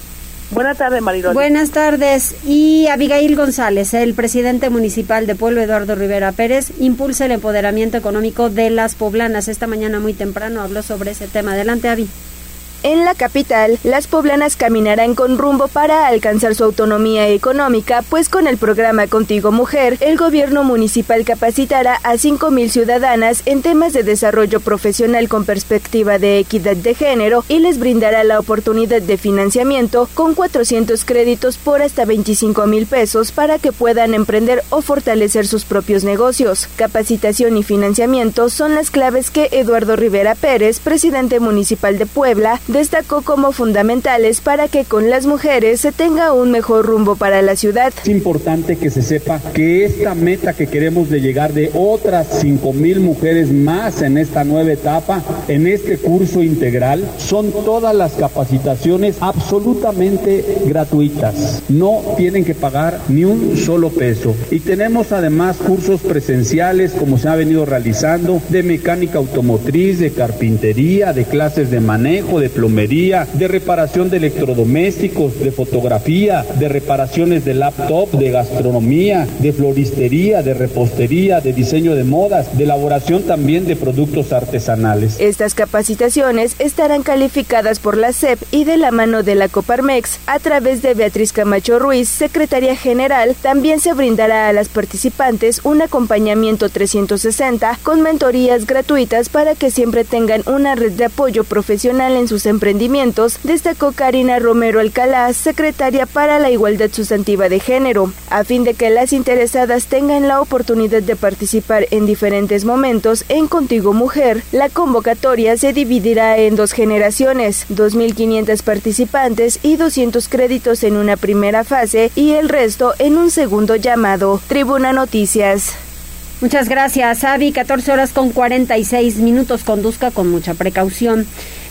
Speaker 7: Buenas tardes, Marilón.
Speaker 1: Buenas tardes. Y Abigail González, el presidente municipal de Pueblo Eduardo Rivera Pérez, impulsa el empoderamiento económico de las poblanas. Esta mañana muy temprano habló sobre ese tema. Adelante, Avi.
Speaker 13: En la capital, las poblanas caminarán con rumbo para alcanzar su autonomía económica, pues con el programa Contigo Mujer, el gobierno municipal capacitará a 5.000 ciudadanas en temas de desarrollo profesional con perspectiva de equidad de género y les brindará la oportunidad de financiamiento con 400 créditos por hasta 25 mil pesos para que puedan emprender o fortalecer sus propios negocios. Capacitación y financiamiento son las claves que Eduardo Rivera Pérez, presidente municipal de Puebla, destacó como fundamentales para que con las mujeres se tenga un mejor rumbo para la ciudad.
Speaker 14: Es importante que se sepa que esta meta que queremos de llegar de otras 5 mil mujeres más en esta nueva etapa, en este curso integral, son todas las capacitaciones absolutamente gratuitas. No tienen que pagar ni un solo peso. Y tenemos además cursos presenciales como se ha venido realizando de mecánica automotriz, de carpintería, de clases de manejo, de plomería, de reparación de electrodomésticos, de fotografía, de reparaciones de laptop, de gastronomía, de floristería, de repostería, de diseño de modas, de elaboración también de productos artesanales.
Speaker 13: Estas capacitaciones estarán calificadas por la SEP y de la mano de la Coparmex a través de Beatriz Camacho Ruiz, secretaria general. También se brindará a las participantes un acompañamiento 360 con mentorías gratuitas para que siempre tengan una red de apoyo profesional en sus emprendimientos, destacó Karina Romero Alcalá, secretaria para la Igualdad Sustantiva de Género, a fin de que las interesadas tengan la oportunidad de participar en diferentes momentos en Contigo Mujer. La convocatoria se dividirá en dos generaciones, 2.500 participantes y 200 créditos en una primera fase y el resto en un segundo llamado. Tribuna Noticias.
Speaker 1: Muchas gracias, Avi. 14 horas con 46 minutos. Conduzca con mucha precaución.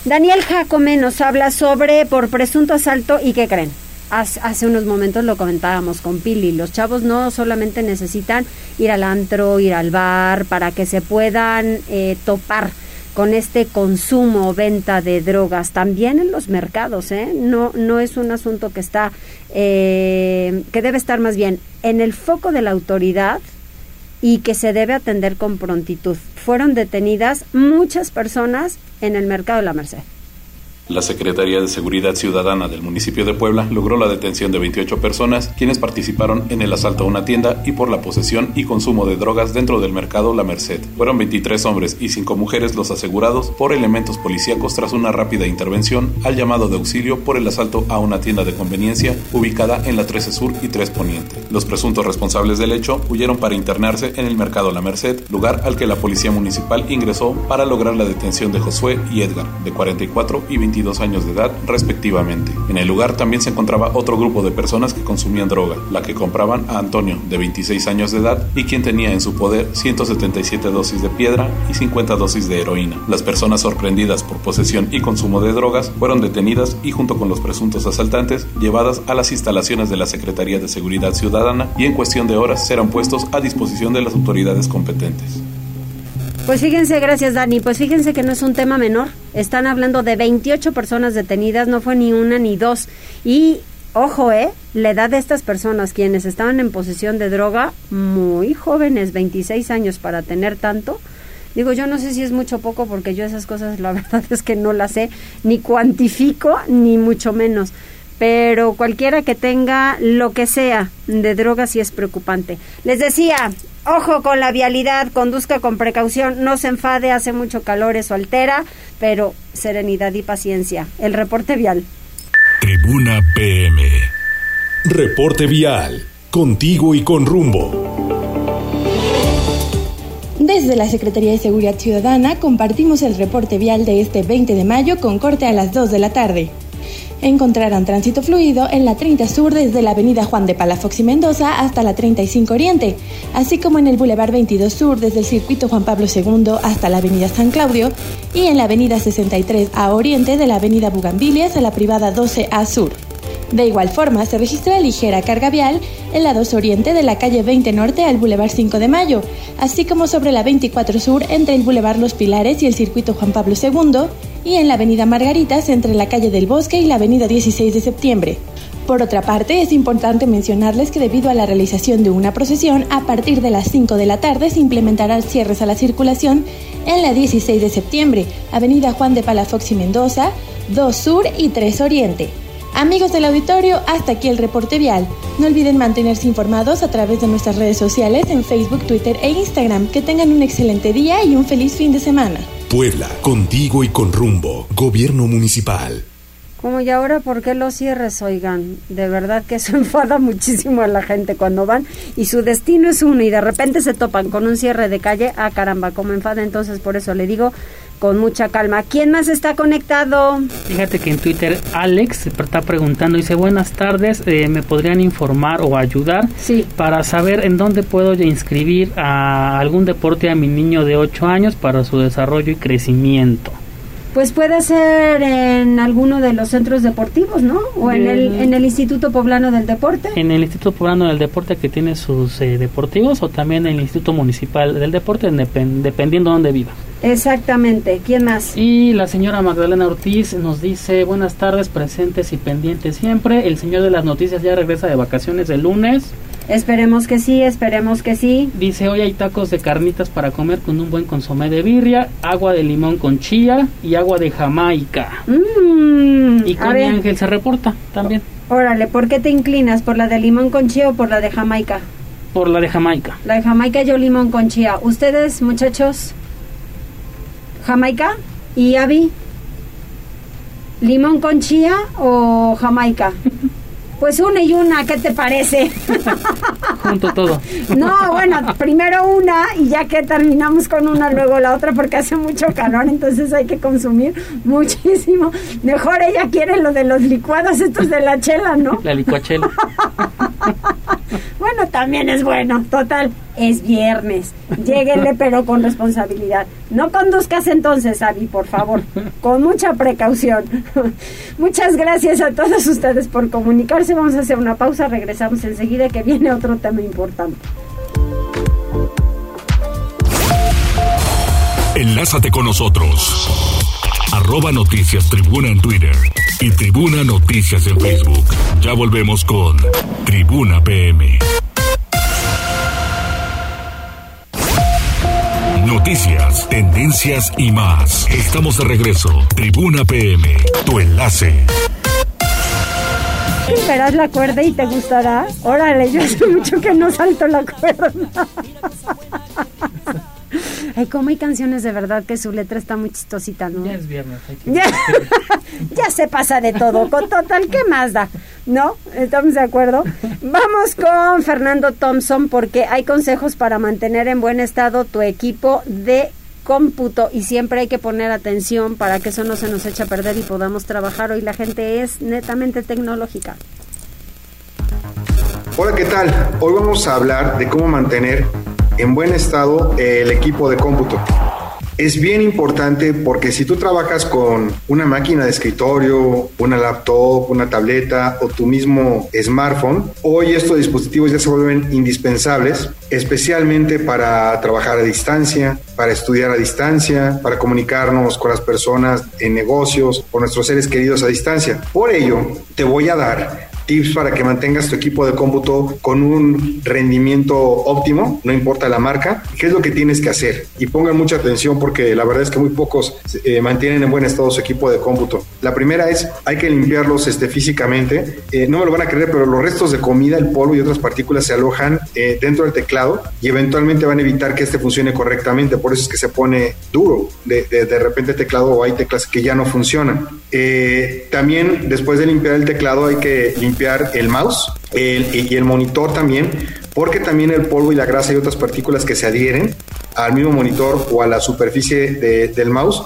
Speaker 1: Daniel Jacome nos habla sobre por presunto asalto y qué creen. hace, unos momentos lo comentábamos con Pili, los chavos no solamente necesitan ir al antro, ir al bar, para que se puedan eh, topar con este consumo o venta de drogas, también en los mercados, ¿eh? no, no es un asunto que está, eh, que debe estar más bien en el foco de la autoridad y que se debe atender con prontitud. Fueron detenidas muchas personas en el mercado de la Merced.
Speaker 10: La Secretaría de Seguridad Ciudadana del municipio de Puebla logró la detención de 28 personas quienes participaron en el asalto a una tienda y por la posesión y consumo de drogas dentro del mercado La Merced. Fueron 23 hombres y 5 mujeres los asegurados por elementos policíacos tras una rápida intervención al llamado de auxilio por el asalto a una tienda de conveniencia ubicada en la 13 Sur y 3 Poniente. Los presuntos responsables del hecho huyeron para internarse en el mercado La Merced, lugar al que la policía municipal ingresó para lograr la detención de Josué y Edgar, de 44 y 25 años de edad respectivamente. En el lugar también se encontraba otro grupo de personas que consumían droga, la que compraban a Antonio de 26 años de edad y quien tenía en su poder 177 dosis de piedra y 50 dosis de heroína. Las personas sorprendidas por posesión y consumo de drogas fueron detenidas y junto con los presuntos asaltantes llevadas a las instalaciones de la Secretaría de Seguridad Ciudadana y en cuestión de horas serán puestos a disposición de las autoridades competentes.
Speaker 1: Pues fíjense, gracias Dani, pues fíjense que no es un tema menor. Están hablando de 28 personas detenidas, no fue ni una ni dos. Y ojo, ¿eh? La edad de estas personas, quienes estaban en posesión de droga, muy jóvenes, 26 años para tener tanto. Digo, yo no sé si es mucho o poco porque yo esas cosas la verdad es que no las sé, ni cuantifico, ni mucho menos. Pero cualquiera que tenga lo que sea de droga sí es preocupante. Les decía, Ojo con la vialidad, conduzca con precaución, no se enfade, hace mucho calor, eso altera, pero serenidad y paciencia. El reporte vial.
Speaker 3: Tribuna PM. Reporte vial. Contigo y con rumbo.
Speaker 15: Desde la Secretaría de Seguridad Ciudadana compartimos el reporte vial de este 20 de mayo con corte a las 2 de la tarde encontrarán tránsito fluido en la 30 Sur desde la avenida Juan de Palafox y Mendoza hasta la 35 Oriente, así como en el Boulevard 22 Sur desde el circuito Juan Pablo II hasta la avenida San Claudio y en la avenida 63 A Oriente de la avenida Bugambilias a la privada 12 A Sur. De igual forma, se registra ligera carga vial en la 2 Oriente de la calle 20 Norte al Boulevard 5 de Mayo, así como sobre la 24 Sur entre el Boulevard Los Pilares y el circuito Juan Pablo II, y en la avenida Margaritas entre la calle del Bosque y la avenida 16 de septiembre. Por otra parte, es importante mencionarles que debido a la realización de una procesión, a partir de las 5 de la tarde se implementarán cierres a la circulación en la 16 de septiembre, Avenida Juan de Palafox y Mendoza, 2 Sur y 3 Oriente. Amigos del auditorio, hasta aquí el reporte vial. No olviden mantenerse informados a través de nuestras redes sociales en Facebook, Twitter e Instagram. Que tengan un excelente día y un feliz fin de semana.
Speaker 3: Puebla, contigo y con rumbo. Gobierno Municipal.
Speaker 1: Como y ahora, ¿por qué los cierres, oigan? De verdad que eso enfada muchísimo a la gente cuando van y su destino es uno y de repente se topan con un cierre de calle. Ah, caramba, como enfada. Entonces, por eso le digo, con mucha calma. ¿Quién más está conectado?
Speaker 2: Fíjate que en Twitter Alex está preguntando, dice, buenas tardes, eh, ¿me podrían informar o ayudar
Speaker 1: sí.
Speaker 2: para saber en dónde puedo inscribir a algún deporte a mi niño de 8 años para su desarrollo y crecimiento?
Speaker 1: Pues puede ser en alguno de los centros deportivos, ¿no? O en el, en el Instituto Poblano del Deporte.
Speaker 2: En el Instituto Poblano del Deporte que tiene sus eh, deportivos o también en el Instituto Municipal del Deporte, dependiendo de dónde viva.
Speaker 1: Exactamente. ¿Quién más?
Speaker 2: Y la señora Magdalena Ortiz nos dice, buenas tardes, presentes y pendientes siempre. El señor de las noticias ya regresa de vacaciones el lunes.
Speaker 1: Esperemos que sí, esperemos que sí.
Speaker 2: Dice, hoy hay tacos de carnitas para comer con un buen consomé de birria, agua de limón con chía y agua de jamaica.
Speaker 1: Mm,
Speaker 2: y con Ángel se reporta también.
Speaker 1: Órale, ¿por qué te inclinas? ¿Por la de limón con chía o por la de jamaica?
Speaker 2: Por la de jamaica.
Speaker 1: La de jamaica yo limón con chía. ¿Ustedes, muchachos? ¿Jamaica? ¿Y Abby? ¿Limón con chía o jamaica? Pues una y una, ¿qué te parece?
Speaker 2: Junto todo.
Speaker 1: No, bueno, primero una y ya que terminamos con una, luego la otra porque hace mucho calor, entonces hay que consumir muchísimo. Mejor ella quiere lo de los licuados estos de la chela, ¿no?
Speaker 2: La licuachela.
Speaker 1: Bueno, también es bueno, total, es viernes. Lléguenle, pero con responsabilidad. No conduzcas entonces, Avi, por favor, con mucha precaución. Muchas gracias a todos ustedes por comunicarse. Vamos a hacer una pausa, regresamos enseguida que viene otro tema importante.
Speaker 3: Enlázate con nosotros. Arroba Noticias Tribuna en Twitter y Tribuna Noticias en Facebook. Ya volvemos con Tribuna PM. Noticias, tendencias y más. Estamos de regreso. Tribuna PM, tu enlace.
Speaker 1: Verás la cuerda y te gustará. Órale, yo hace mucho que no salto la cuerda. Ay, como hay canciones de verdad que su letra está muy chistosita, ¿no?
Speaker 2: Ya es viernes.
Speaker 1: Ya, ya se pasa de todo, con total, ¿qué más da? ¿No? ¿Estamos de acuerdo? Vamos con Fernando Thompson porque hay consejos para mantener en buen estado tu equipo de cómputo y siempre hay que poner atención para que eso no se nos eche a perder y podamos trabajar. Hoy la gente es netamente tecnológica.
Speaker 16: Hola, ¿qué tal? Hoy vamos a hablar de cómo mantener en buen estado el equipo de cómputo. Es bien importante porque si tú trabajas con una máquina de escritorio, una laptop, una tableta o tu mismo smartphone, hoy estos dispositivos ya se vuelven indispensables, especialmente para trabajar a distancia, para estudiar a distancia, para comunicarnos con las personas en negocios, con nuestros seres queridos a distancia. Por ello, te voy a dar tips para que mantengas tu equipo de cómputo con un rendimiento óptimo, no importa la marca, qué es lo que tienes que hacer. Y pongan mucha atención porque la verdad es que muy pocos eh, mantienen en buen estado su equipo de cómputo. La primera es, hay que limpiarlos este, físicamente. Eh, no me lo van a creer, pero los restos de comida, el polvo y otras partículas se alojan eh, dentro del teclado y eventualmente van a evitar que este funcione correctamente. Por eso es que se pone duro de, de, de repente el teclado o hay teclas que ya no funcionan. también después de limpiar el teclado hay que limpiar el mouse y el monitor también, porque también el polvo y la grasa y otras partículas que se adhieren al mismo monitor o a la superficie del mouse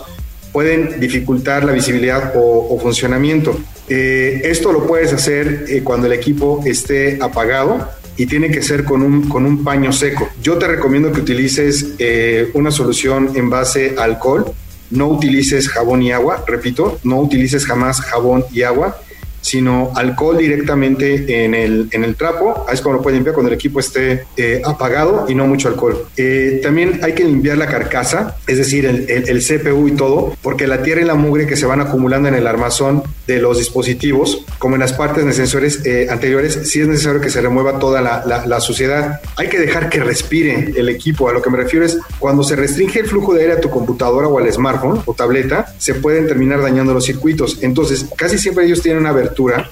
Speaker 16: pueden dificultar la visibilidad o, funcionamiento. Eh, esto lo puedes hacer eh, cuando el equipo esté apagado y tiene que ser con un, con un paño seco. Yo te recomiendo que utilices eh, una solución en base a alcohol. No utilices jabón y agua, repito, no utilices jamás jabón y agua sino alcohol directamente en el, en el trapo. Ahí es como lo pueden limpiar cuando el equipo esté eh, apagado y no mucho alcohol. Eh, también hay que limpiar la carcasa, es decir, el, el, CPU y todo, porque la tierra y la mugre que se van acumulando en el armazón de los dispositivos, como en las partes de sensores eh, anteriores, sí es necesario que se remueva toda la, la, suciedad. Hay que dejar que respire el equipo. A lo que me refiero es cuando se restringe el flujo de aire a tu computadora o al smartphone o tableta, se pueden terminar dañando los circuitos. Entonces, casi siempre ellos tienen una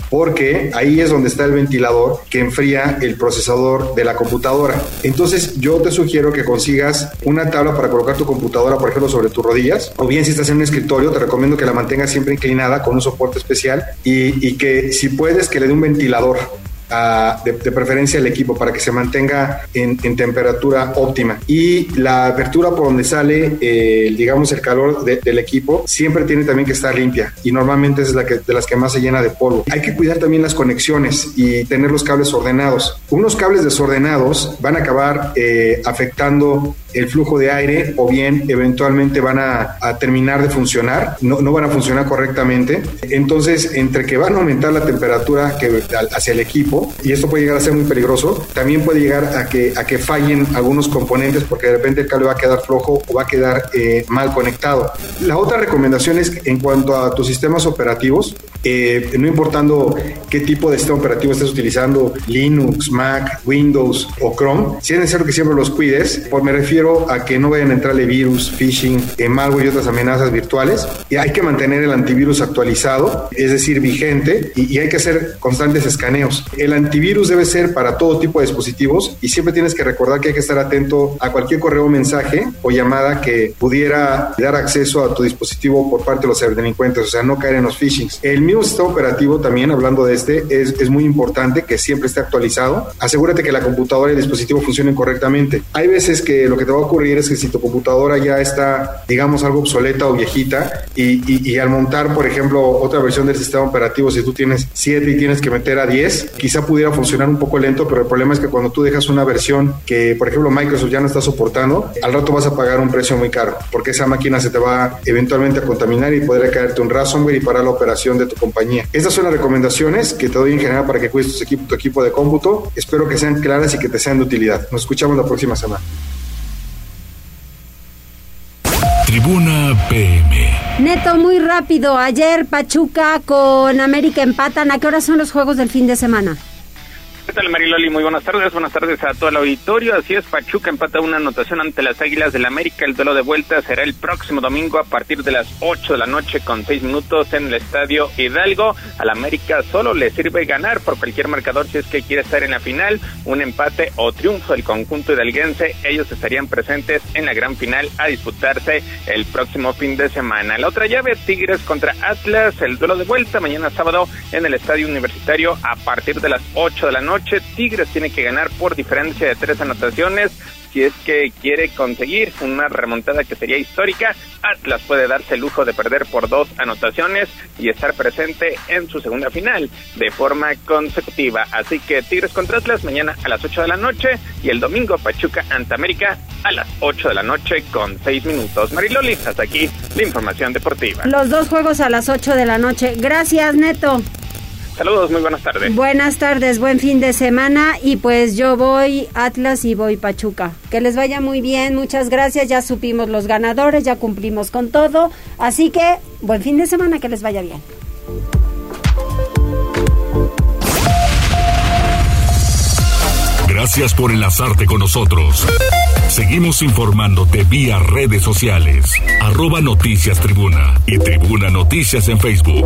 Speaker 16: porque ahí es donde está el ventilador que enfría el procesador de la computadora. Entonces yo te sugiero que consigas una tabla para colocar tu computadora, por ejemplo, sobre tus rodillas, o bien si estás en un escritorio, te recomiendo que la mantengas siempre inclinada con un soporte especial y, que si puedes que le dé un ventilador de, preferencia el equipo para que se mantenga en, temperatura óptima. Y la apertura por donde sale, eh, digamos, el calor del equipo siempre tiene también que estar limpia y normalmente es la que, de las que más se llena de polvo. Hay que cuidar también las conexiones y tener los cables ordenados. Unos cables desordenados van a acabar eh, afectando el flujo de aire o bien eventualmente van a, terminar de funcionar, no, no, van a funcionar correctamente. Entonces, entre que van a aumentar la temperatura que, hacia el equipo, y esto puede llegar a ser muy peligroso, también puede llegar a que, a que fallen algunos componentes porque de repente el cable va a quedar flojo o va a quedar eh, mal conectado. La otra recomendación es en cuanto a tus sistemas operativos, eh, no importando qué tipo de sistema operativo estés utilizando, Linux, Mac, Windows o Chrome, si es necesario que siempre los cuides, pues me refiero a que no vayan a entrarle virus, phishing, malware y otras amenazas virtuales. Y hay que mantener el antivirus actualizado, es decir, vigente, y, hay que hacer constantes escaneos. Antivirus debe ser para todo tipo de dispositivos y siempre tienes que recordar que hay que estar atento a cualquier correo mensaje o llamada que pudiera dar acceso a tu dispositivo por parte de los ciberdelincuentes, o sea, no caer en los phishings. El mismo sistema operativo también, hablando de este, es, es muy importante que siempre esté actualizado. Asegúrate que la computadora y el dispositivo funcionen correctamente. Hay veces que lo que te va a ocurrir es que si tu computadora ya está, digamos, algo obsoleta o viejita y, al montar, por ejemplo, otra versión del sistema operativo, si tú tienes 7 y tienes que meter a 10, quizás pudiera funcionar un poco lento, pero el problema es que cuando tú dejas una versión que, por ejemplo, Microsoft ya no está soportando, al rato vas a pagar un precio muy caro, porque esa máquina se te va eventualmente a contaminar y podría caerte un ransomware y parar la operación de tu compañía. Estas son las recomendaciones que te doy en general para que cuides tu equipo, tu equipo de cómputo. Espero que sean claras y que te sean de utilidad. Nos escuchamos la próxima semana.
Speaker 3: Tribuna PM.
Speaker 1: Neto, muy rápido. Ayer Pachuca con América empatan. ¿A qué hora son los juegos del fin de semana?
Speaker 17: ¿Qué tal, Mariloli? Muy buenas tardes. Buenas tardes a todo el auditorio. Así es, Pachuca empata una anotación ante las Águilas del América. El duelo de vuelta será el próximo domingo a partir de las 8 de la noche con 6 minutos en el Estadio Hidalgo. Al América solo le sirve ganar por cualquier marcador si es que quiere estar en la final. Un empate o triunfo del conjunto hidalguense. Ellos estarían presentes en la gran final a disputarse el próximo fin de semana. La otra llave, Tigres contra Atlas. El duelo de vuelta mañana sábado en el Estadio Universitario a partir de las 8 de la noche Tigres tiene que ganar por diferencia de tres anotaciones si es que quiere conseguir una remontada que sería histórica. Atlas puede darse el lujo de perder por dos anotaciones y estar presente en su segunda final de forma consecutiva. Así que Tigres contra Atlas mañana a las 8 de la noche y el domingo Pachuca ante América a las 8 de la noche con 6 minutos. Mariloli, hasta aquí la información deportiva.
Speaker 1: Los dos juegos a las 8 de la noche. Gracias, Neto.
Speaker 17: Saludos, muy buenas tardes.
Speaker 1: Buenas tardes, buen fin de semana y pues yo voy Atlas y voy Pachuca. Que les vaya muy bien, muchas gracias, ya supimos los ganadores, ya cumplimos con todo, así que buen fin de semana, que les vaya bien.
Speaker 3: Gracias por enlazarte con nosotros. Seguimos informándote vía redes sociales, arroba noticias tribuna y tribuna noticias en Facebook.